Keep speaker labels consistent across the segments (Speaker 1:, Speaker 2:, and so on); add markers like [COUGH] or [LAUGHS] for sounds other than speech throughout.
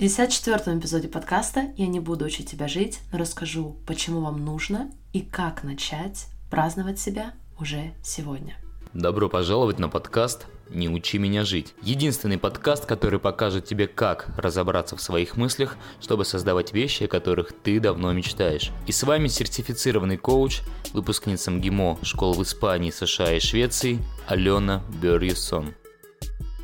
Speaker 1: 54 эпизоде подкаста «Я не буду учить тебя жить», но расскажу, почему вам нужно и как начать праздновать себя уже сегодня.
Speaker 2: Добро пожаловать на подкаст «Не учи меня жить». Единственный подкаст, который покажет тебе, как разобраться в своих мыслях, чтобы создавать вещи, о которых ты давно мечтаешь. И с вами сертифицированный коуч, выпускница МГИМО школ в Испании, США и Швеции Алена Берьюсон.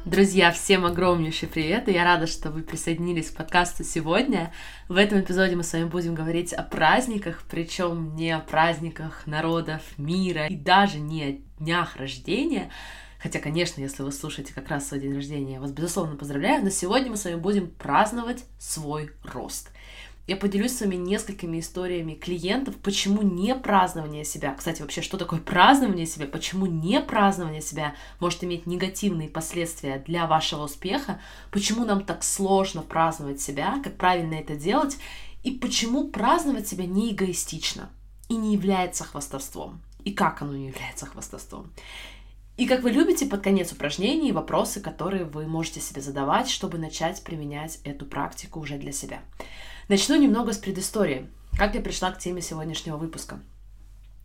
Speaker 1: Друзья, всем огромнейший привет, я рада, что вы присоединились к подкасту сегодня. В этом эпизоде мы с вами будем говорить о праздниках, причем не о праздниках народов мира и даже не о днях рождения, Хотя, конечно, если вы слушаете как раз свой день рождения, я вас, безусловно, поздравляю, но сегодня мы с вами будем праздновать свой рост. Я поделюсь с вами несколькими историями клиентов, почему не празднование себя, кстати, вообще, что такое празднование себя, почему не празднование себя может иметь негативные последствия для вашего успеха, почему нам так сложно праздновать себя, как правильно это делать, и почему праздновать себя не эгоистично и не является хвастовством, и как оно не является хвастовством. И как вы любите под конец упражнений вопросы, которые вы можете себе задавать, чтобы начать применять эту практику уже для себя. Начну немного с предыстории. Как я пришла к теме сегодняшнего выпуска?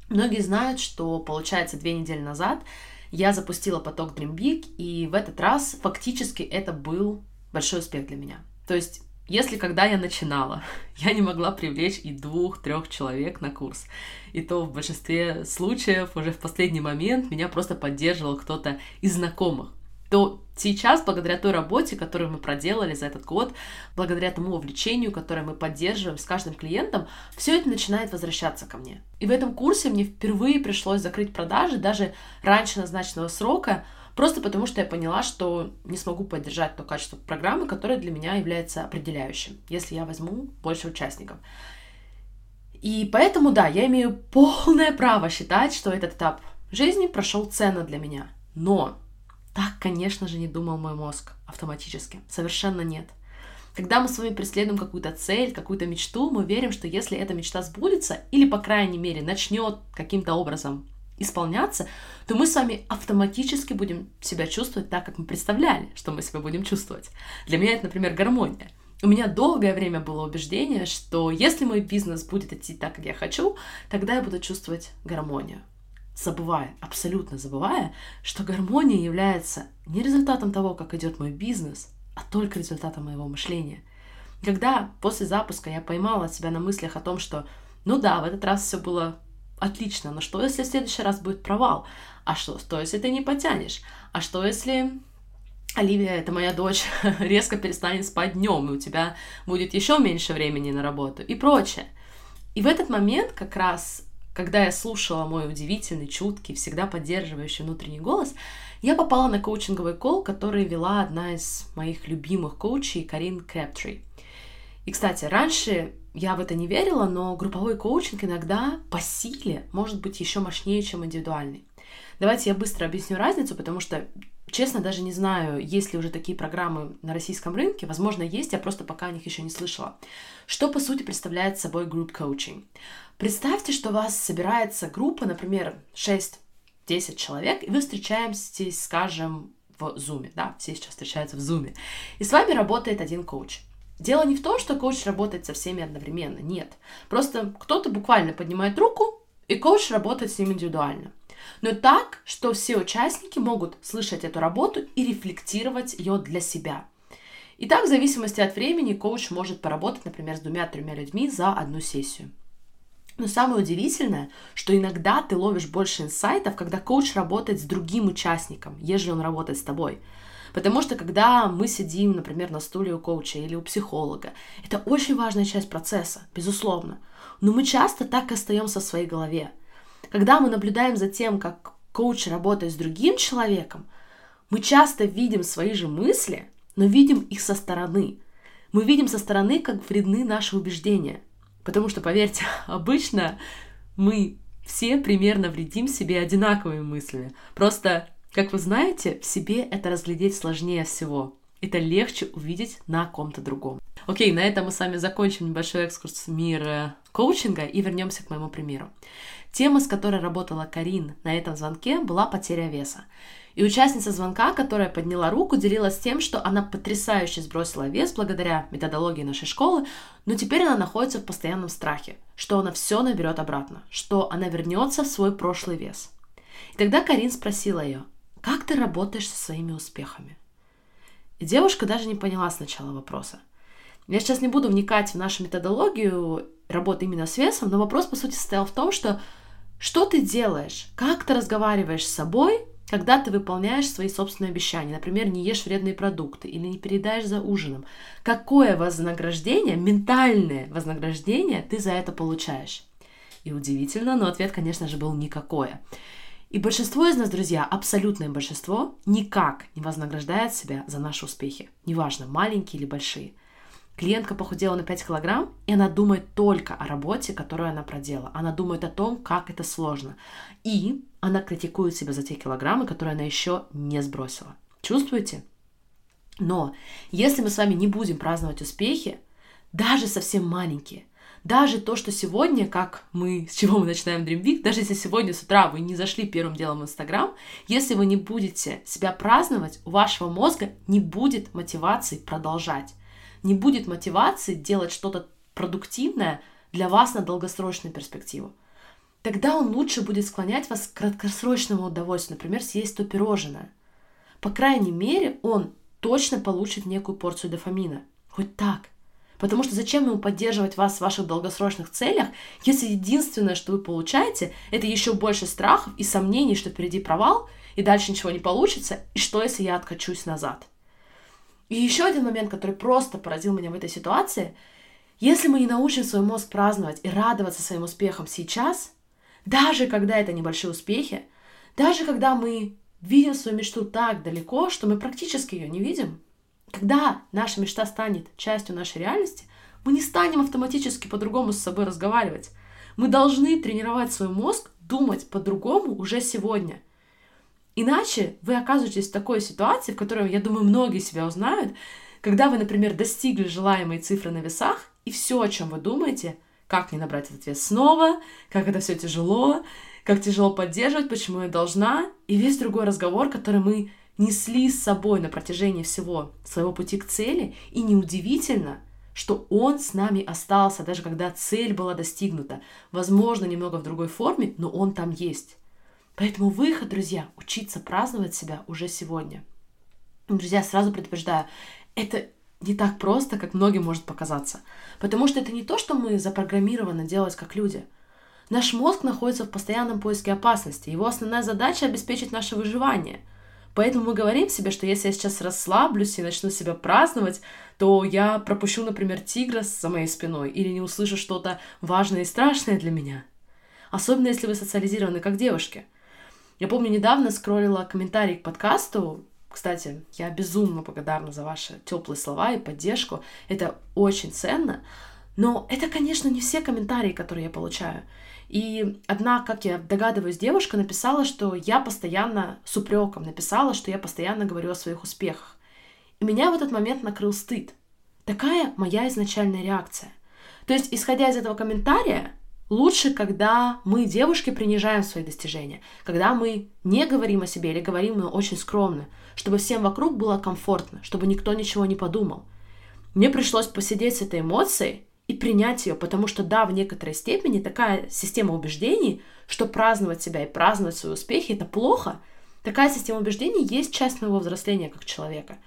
Speaker 1: Многие знают, что, получается, две недели назад я запустила поток Dream Big, и в этот раз фактически это был большой успех для меня. То есть если когда я начинала, [LAUGHS] я не могла привлечь и двух-трех человек на курс, и то в большинстве случаев уже в последний момент меня просто поддерживал кто-то из знакомых то сейчас, благодаря той работе, которую мы проделали за этот год, благодаря тому увлечению, которое мы поддерживаем с каждым клиентом, все это начинает возвращаться ко мне. И в этом курсе мне впервые пришлось закрыть продажи даже раньше назначенного срока, просто потому что я поняла, что не смогу поддержать то качество программы, которое для меня является определяющим, если я возьму больше участников. И поэтому, да, я имею полное право считать, что этот этап жизни прошел ценно для меня. Но так, конечно же, не думал мой мозг автоматически. Совершенно нет. Когда мы с вами преследуем какую-то цель, какую-то мечту, мы верим, что если эта мечта сбудется, или, по крайней мере, начнет каким-то образом исполняться, то мы с вами автоматически будем себя чувствовать так, как мы представляли, что мы себя будем чувствовать. Для меня это, например, гармония. У меня долгое время было убеждение, что если мой бизнес будет идти так, как я хочу, тогда я буду чувствовать гармонию забывая, абсолютно забывая, что гармония является не результатом того, как идет мой бизнес, а только результатом моего мышления. когда после запуска я поймала себя на мыслях о том, что, ну да, в этот раз все было отлично, но что если в следующий раз будет провал? А что, что если ты не потянешь? А что если Оливия, это моя дочь, [LAUGHS] резко перестанет спать днем, и у тебя будет еще меньше времени на работу и прочее. И в этот момент как раз когда я слушала мой удивительный, чуткий, всегда поддерживающий внутренний голос, я попала на коучинговый кол, который вела одна из моих любимых коучей, Карин Крэптри. И, кстати, раньше я в это не верила, но групповой коучинг иногда по силе может быть еще мощнее, чем индивидуальный. Давайте я быстро объясню разницу, потому что, честно, даже не знаю, есть ли уже такие программы на российском рынке. Возможно, есть, я просто пока о них еще не слышала. Что, по сути, представляет собой групп коучинг? Представьте, что у вас собирается группа, например, 6-10 человек, и вы встречаетесь, скажем, в Zoom, да, все сейчас встречаются в Zoom, и с вами работает один коуч. Дело не в том, что коуч работает со всеми одновременно, нет. Просто кто-то буквально поднимает руку, и коуч работает с ним индивидуально. Но так, что все участники могут слышать эту работу и рефлектировать ее для себя. И так, в зависимости от времени, коуч может поработать, например, с двумя-тремя людьми за одну сессию. Но самое удивительное, что иногда ты ловишь больше инсайтов, когда коуч работает с другим участником, ежели он работает с тобой. Потому что когда мы сидим, например, на стуле у коуча или у психолога, это очень важная часть процесса, безусловно. Но мы часто так и остаемся в своей голове. Когда мы наблюдаем за тем, как коуч работает с другим человеком, мы часто видим свои же мысли, но видим их со стороны. Мы видим со стороны, как вредны наши убеждения – Потому что, поверьте, [LAUGHS] обычно мы все примерно вредим себе одинаковыми мыслями. Просто, как вы знаете, в себе это разглядеть сложнее всего. Это легче увидеть на ком-то другом. Окей, на этом мы с вами закончим небольшой экскурс в мир э, коучинга и вернемся к моему примеру. Тема, с которой работала Карин на этом звонке, была потеря веса. И участница звонка, которая подняла руку, делилась тем, что она потрясающе сбросила вес благодаря методологии нашей школы, но теперь она находится в постоянном страхе, что она все наберет обратно, что она вернется в свой прошлый вес. И тогда Карин спросила ее, как ты работаешь со своими успехами? И девушка даже не поняла сначала вопроса. Я сейчас не буду вникать в нашу методологию работы именно с весом, но вопрос, по сути, состоял в том, что что ты делаешь, как ты разговариваешь с собой, когда ты выполняешь свои собственные обещания, например, не ешь вредные продукты или не передаешь за ужином, какое вознаграждение, ментальное вознаграждение ты за это получаешь? И удивительно, но ответ, конечно же, был никакое. И большинство из нас, друзья, абсолютное большинство, никак не вознаграждает себя за наши успехи. Неважно, маленькие или большие. Клиентка похудела на 5 килограмм, и она думает только о работе, которую она проделала. Она думает о том, как это сложно. И она критикует себя за те килограммы, которые она еще не сбросила. Чувствуете? Но если мы с вами не будем праздновать успехи, даже совсем маленькие, даже то, что сегодня, как мы, с чего мы начинаем Dream Week, даже если сегодня с утра вы не зашли первым делом в Инстаграм, если вы не будете себя праздновать, у вашего мозга не будет мотивации продолжать не будет мотивации делать что-то продуктивное для вас на долгосрочную перспективу. Тогда он лучше будет склонять вас к краткосрочному удовольствию, например, съесть то пирожное. По крайней мере, он точно получит некую порцию дофамина. Хоть так. Потому что зачем ему поддерживать вас в ваших долгосрочных целях, если единственное, что вы получаете, это еще больше страхов и сомнений, что впереди провал, и дальше ничего не получится, и что, если я откачусь назад. И еще один момент, который просто поразил меня в этой ситуации. Если мы не научим свой мозг праздновать и радоваться своим успехам сейчас, даже когда это небольшие успехи, даже когда мы видим свою мечту так далеко, что мы практически ее не видим, когда наша мечта станет частью нашей реальности, мы не станем автоматически по-другому с собой разговаривать. Мы должны тренировать свой мозг думать по-другому уже сегодня – Иначе вы оказываетесь в такой ситуации, в которой, я думаю, многие себя узнают, когда вы, например, достигли желаемой цифры на весах, и все, о чем вы думаете, как не набрать этот вес снова, как это все тяжело, как тяжело поддерживать, почему я должна, и весь другой разговор, который мы несли с собой на протяжении всего своего пути к цели, и неудивительно, что он с нами остался, даже когда цель была достигнута. Возможно, немного в другой форме, но он там есть. Поэтому выход, друзья, учиться праздновать себя уже сегодня. Друзья, сразу предупреждаю, это не так просто, как многим может показаться. Потому что это не то, что мы запрограммированы делать как люди. Наш мозг находится в постоянном поиске опасности. Его основная задача — обеспечить наше выживание. Поэтому мы говорим себе, что если я сейчас расслаблюсь и начну себя праздновать, то я пропущу, например, тигра за моей спиной или не услышу что-то важное и страшное для меня. Особенно если вы социализированы как девушки — я помню, недавно скроллила комментарий к подкасту. Кстати, я безумно благодарна за ваши теплые слова и поддержку. Это очень ценно. Но это, конечно, не все комментарии, которые я получаю. И одна, как я догадываюсь, девушка написала, что я постоянно с упреком написала, что я постоянно говорю о своих успехах. И меня в этот момент накрыл стыд. Такая моя изначальная реакция. То есть, исходя из этого комментария, Лучше, когда мы, девушки, принижаем свои достижения, когда мы не говорим о себе или говорим но очень скромно, чтобы всем вокруг было комфортно, чтобы никто ничего не подумал. Мне пришлось посидеть с этой эмоцией и принять ее, потому что да, в некоторой степени такая система убеждений, что праздновать себя и праздновать свои успехи это плохо, такая система убеждений есть часть моего взросления как человека.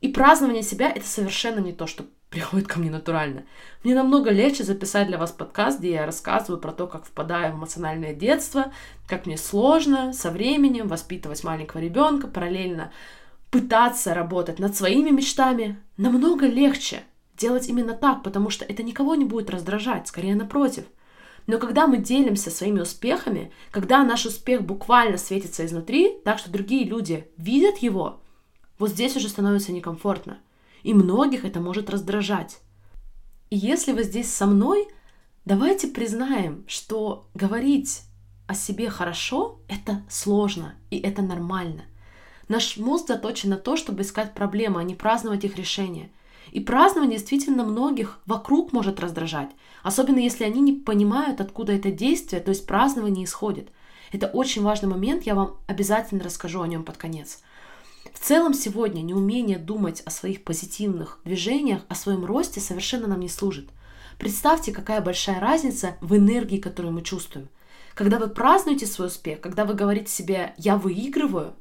Speaker 1: И празднование себя это совершенно не то, что приходит ко мне натурально. Мне намного легче записать для вас подкаст, где я рассказываю про то, как впадаю в эмоциональное детство, как мне сложно со временем воспитывать маленького ребенка, параллельно пытаться работать над своими мечтами. Намного легче делать именно так, потому что это никого не будет раздражать, скорее напротив. Но когда мы делимся своими успехами, когда наш успех буквально светится изнутри, так что другие люди видят его, вот здесь уже становится некомфортно и многих это может раздражать. И если вы здесь со мной, давайте признаем, что говорить о себе хорошо — это сложно, и это нормально. Наш мозг заточен на то, чтобы искать проблемы, а не праздновать их решения. И празднование действительно многих вокруг может раздражать, особенно если они не понимают, откуда это действие, то есть празднование исходит. Это очень важный момент, я вам обязательно расскажу о нем под конец. В целом сегодня неумение думать о своих позитивных движениях, о своем росте совершенно нам не служит. Представьте, какая большая разница в энергии, которую мы чувствуем. Когда вы празднуете свой успех, когда вы говорите себе «я выигрываю»,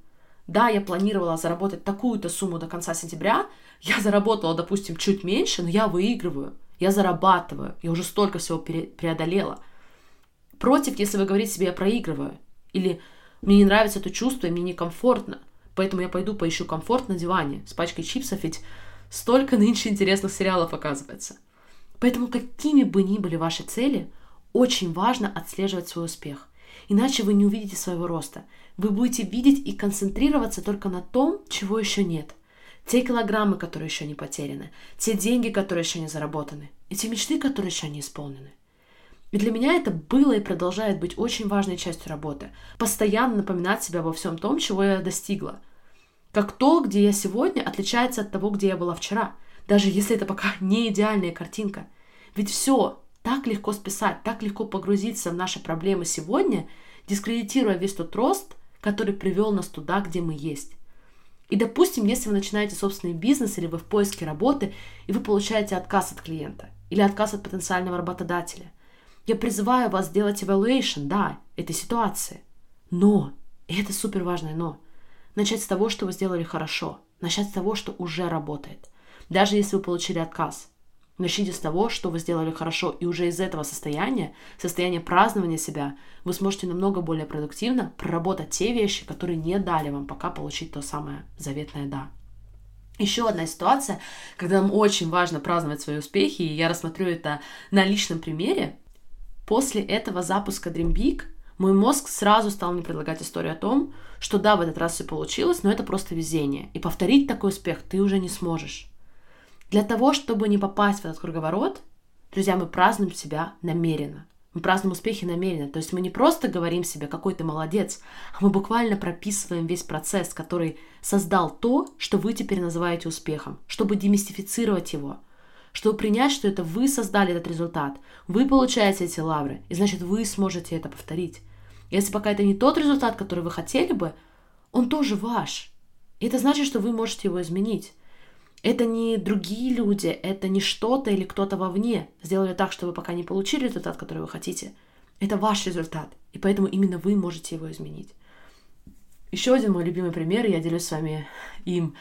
Speaker 1: да, я планировала заработать такую-то сумму до конца сентября, я заработала, допустим, чуть меньше, но я выигрываю, я зарабатываю, я уже столько всего преодолела. Против, если вы говорите себе «я проигрываю», или «мне не нравится это чувство, и мне некомфортно», поэтому я пойду поищу комфорт на диване с пачкой чипсов, ведь столько нынче интересных сериалов оказывается. Поэтому какими бы ни были ваши цели, очень важно отслеживать свой успех. Иначе вы не увидите своего роста. Вы будете видеть и концентрироваться только на том, чего еще нет. Те килограммы, которые еще не потеряны, те деньги, которые еще не заработаны, и те мечты, которые еще не исполнены. И для меня это было и продолжает быть очень важной частью работы. Постоянно напоминать себе обо всем том, чего я достигла. Как то, где я сегодня, отличается от того, где я была вчера. Даже если это пока [LAUGHS] не идеальная картинка. Ведь все так легко списать, так легко погрузиться в наши проблемы сегодня, дискредитируя весь тот рост, который привел нас туда, где мы есть. И, допустим, если вы начинаете собственный бизнес или вы в поиске работы, и вы получаете отказ от клиента или отказ от потенциального работодателя, я призываю вас сделать evaluation, да, этой ситуации. Но, и это супер важное но, начать с того, что вы сделали хорошо, начать с того, что уже работает. Даже если вы получили отказ, Начните с того, что вы сделали хорошо, и уже из этого состояния, состояния празднования себя, вы сможете намного более продуктивно проработать те вещи, которые не дали вам пока получить то самое заветное «да». Еще одна ситуация, когда нам очень важно праздновать свои успехи, и я рассмотрю это на личном примере. После этого запуска Dream Big мой мозг сразу стал мне предлагать историю о том, что да, в этот раз все получилось, но это просто везение. И повторить такой успех ты уже не сможешь. Для того, чтобы не попасть в этот круговорот, друзья, мы празднуем себя намеренно. Мы празднуем успехи намеренно. То есть мы не просто говорим себе, какой ты молодец, а мы буквально прописываем весь процесс, который создал то, что вы теперь называете успехом, чтобы демистифицировать его, чтобы принять, что это вы создали этот результат, вы получаете эти лавры, и значит вы сможете это повторить. Если пока это не тот результат, который вы хотели бы, он тоже ваш. И это значит, что вы можете его изменить. Это не другие люди, это не что-то или кто-то вовне сделали так, что вы пока не получили результат, который вы хотите. Это ваш результат, и поэтому именно вы можете его изменить. Еще один мой любимый пример, я делюсь с вами им,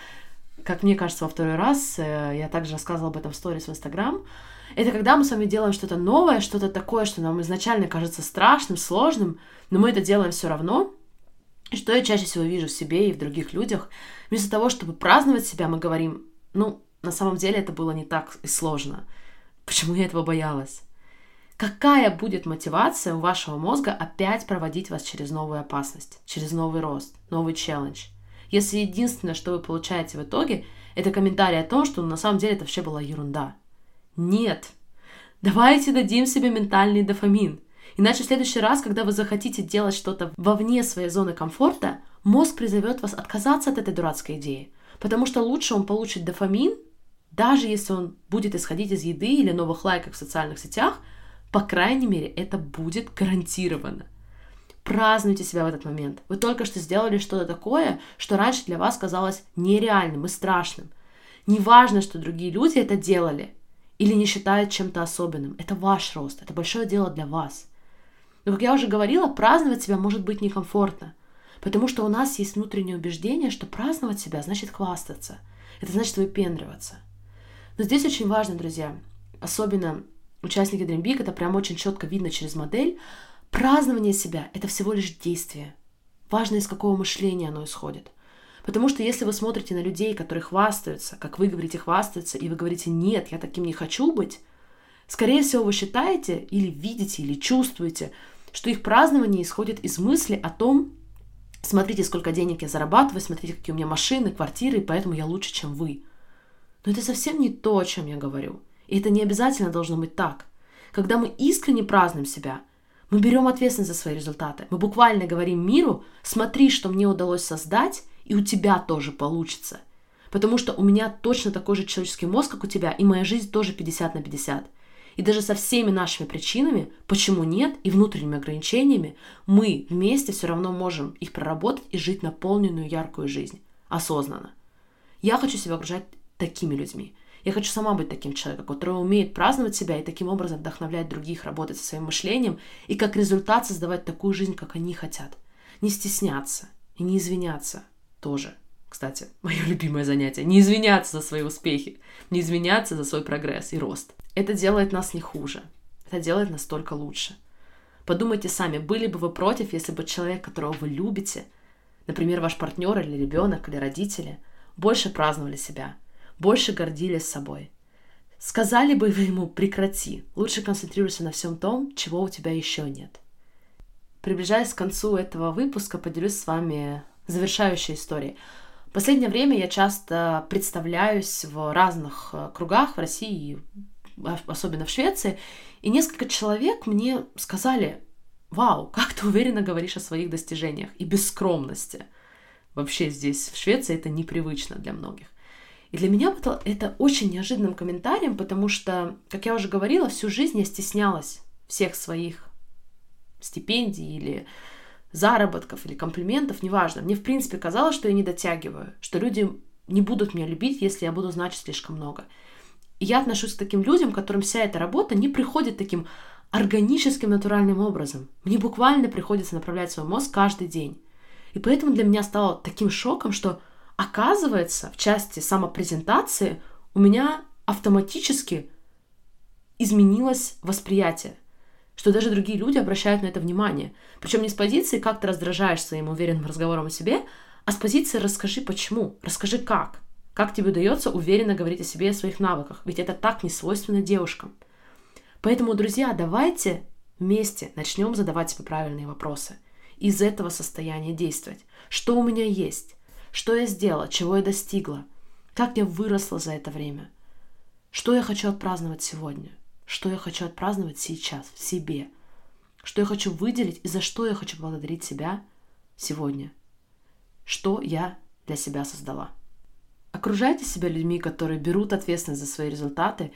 Speaker 1: как мне кажется, во второй раз. Э, я также рассказывала об этом в сторис в Инстаграм. Это когда мы с вами делаем что-то новое, что-то такое, что нам изначально кажется страшным, сложным, но мы это делаем все равно. И что я чаще всего вижу в себе и в других людях, вместо того, чтобы праздновать себя, мы говорим, ну, на самом деле это было не так и сложно. Почему я этого боялась? Какая будет мотивация у вашего мозга опять проводить вас через новую опасность, через новый рост, новый челлендж? Если единственное, что вы получаете в итоге, это комментарий о том, что на самом деле это вообще была ерунда. Нет. Давайте дадим себе ментальный дофамин. Иначе в следующий раз, когда вы захотите делать что-то вовне своей зоны комфорта, мозг призовет вас отказаться от этой дурацкой идеи. Потому что лучше он получит дофамин, даже если он будет исходить из еды или новых лайков в социальных сетях, по крайней мере, это будет гарантированно. Празднуйте себя в этот момент. Вы только что сделали что-то такое, что раньше для вас казалось нереальным и страшным. Неважно, что другие люди это делали или не считают чем-то особенным. Это ваш рост, это большое дело для вас. Но, как я уже говорила, праздновать себя может быть некомфортно – Потому что у нас есть внутреннее убеждение, что праздновать себя значит хвастаться. Это значит выпендриваться. Но здесь очень важно, друзья, особенно участники Dream Big, это прям очень четко видно через модель, празднование себя — это всего лишь действие. Важно, из какого мышления оно исходит. Потому что если вы смотрите на людей, которые хвастаются, как вы говорите хвастаются, и вы говорите «нет, я таким не хочу быть», скорее всего, вы считаете или видите, или чувствуете, что их празднование исходит из мысли о том, Смотрите, сколько денег я зарабатываю, смотрите, какие у меня машины, квартиры, и поэтому я лучше, чем вы. Но это совсем не то, о чем я говорю. И это не обязательно должно быть так. Когда мы искренне празднуем себя, мы берем ответственность за свои результаты. Мы буквально говорим миру, смотри, что мне удалось создать, и у тебя тоже получится. Потому что у меня точно такой же человеческий мозг, как у тебя, и моя жизнь тоже 50 на 50. И даже со всеми нашими причинами, почему нет, и внутренними ограничениями, мы вместе все равно можем их проработать и жить наполненную яркую жизнь, осознанно. Я хочу себя окружать такими людьми. Я хочу сама быть таким человеком, который умеет праздновать себя и таким образом вдохновлять других, работать со своим мышлением и как результат создавать такую жизнь, как они хотят. Не стесняться и не извиняться тоже. Кстати, [LAUGHS] мое любимое занятие. Не извиняться за свои успехи, не извиняться за свой прогресс и рост. Это делает нас не хуже. Это делает нас только лучше. Подумайте сами, были бы вы против, если бы человек, которого вы любите, например, ваш партнер или ребенок или родители, больше праздновали себя, больше гордились собой. Сказали бы вы ему «прекрати», лучше концентрируйся на всем том, чего у тебя еще нет. Приближаясь к концу этого выпуска, поделюсь с вами завершающей историей. В последнее время я часто представляюсь в разных э, кругах в России, особенно в Швеции, и несколько человек мне сказали, вау, как ты уверенно говоришь о своих достижениях и без скромности. Вообще здесь, в Швеции, это непривычно для многих. И для меня это, это очень неожиданным комментарием, потому что, как я уже говорила, всю жизнь я стеснялась всех своих стипендий или заработков или комплиментов, неважно. Мне, в принципе, казалось, что я не дотягиваю, что люди не будут меня любить, если я буду значить слишком много. И я отношусь к таким людям, которым вся эта работа не приходит таким органическим, натуральным образом. Мне буквально приходится направлять свой мозг каждый день. И поэтому для меня стало таким шоком, что оказывается, в части самопрезентации у меня автоматически изменилось восприятие, что даже другие люди обращают на это внимание. Причем не с позиции, как ты раздражаешь своим уверенным разговором о себе, а с позиции расскажи почему, расскажи как. Как тебе удается уверенно говорить о себе и о своих навыках? Ведь это так не свойственно девушкам. Поэтому, друзья, давайте вместе начнем задавать себе правильные вопросы. Из этого состояния действовать. Что у меня есть? Что я сделала? Чего я достигла? Как я выросла за это время? Что я хочу отпраздновать сегодня? Что я хочу отпраздновать сейчас, в себе? Что я хочу выделить и за что я хочу благодарить себя сегодня? Что я для себя создала? Окружайте себя людьми, которые берут ответственность за свои результаты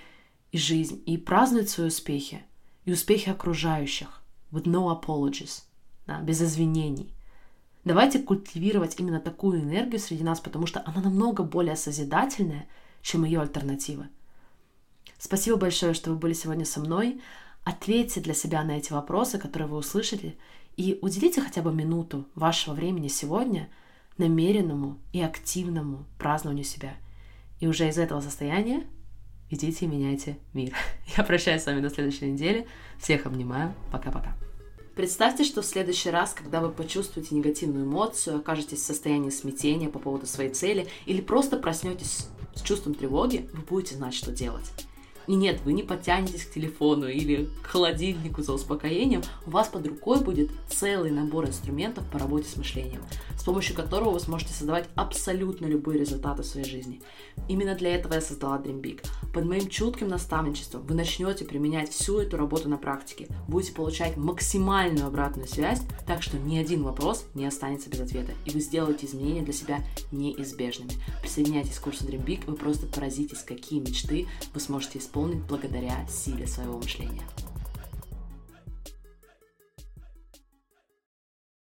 Speaker 1: и жизнь, и празднуют свои успехи, и успехи окружающих, with no apologies, да, без извинений. Давайте культивировать именно такую энергию среди нас, потому что она намного более созидательная, чем ее альтернатива. Спасибо большое, что вы были сегодня со мной. Ответьте для себя на эти вопросы, которые вы услышали, и уделите хотя бы минуту вашего времени сегодня – намеренному и активному празднованию себя. И уже из этого состояния идите и меняйте мир. [LAUGHS] Я прощаюсь с вами до следующей недели. Всех обнимаю. Пока-пока. Представьте, что в следующий раз, когда вы почувствуете негативную эмоцию, окажетесь в состоянии смятения по поводу своей цели или просто проснетесь с чувством тревоги, вы будете знать, что делать. И нет, вы не потянетесь к телефону или к холодильнику за успокоением, у вас под рукой будет целый набор инструментов по работе с мышлением, с помощью которого вы сможете создавать абсолютно любые результаты в своей жизни. Именно для этого я создала Dream Big. Под моим чутким наставничеством вы начнете применять всю эту работу на практике, будете получать максимальную обратную связь, так что ни один вопрос не останется без ответа, и вы сделаете изменения для себя неизбежными. Присоединяйтесь к курсу Dream Big, вы просто поразитесь, какие мечты вы сможете исполнить благодаря силе своего мышления.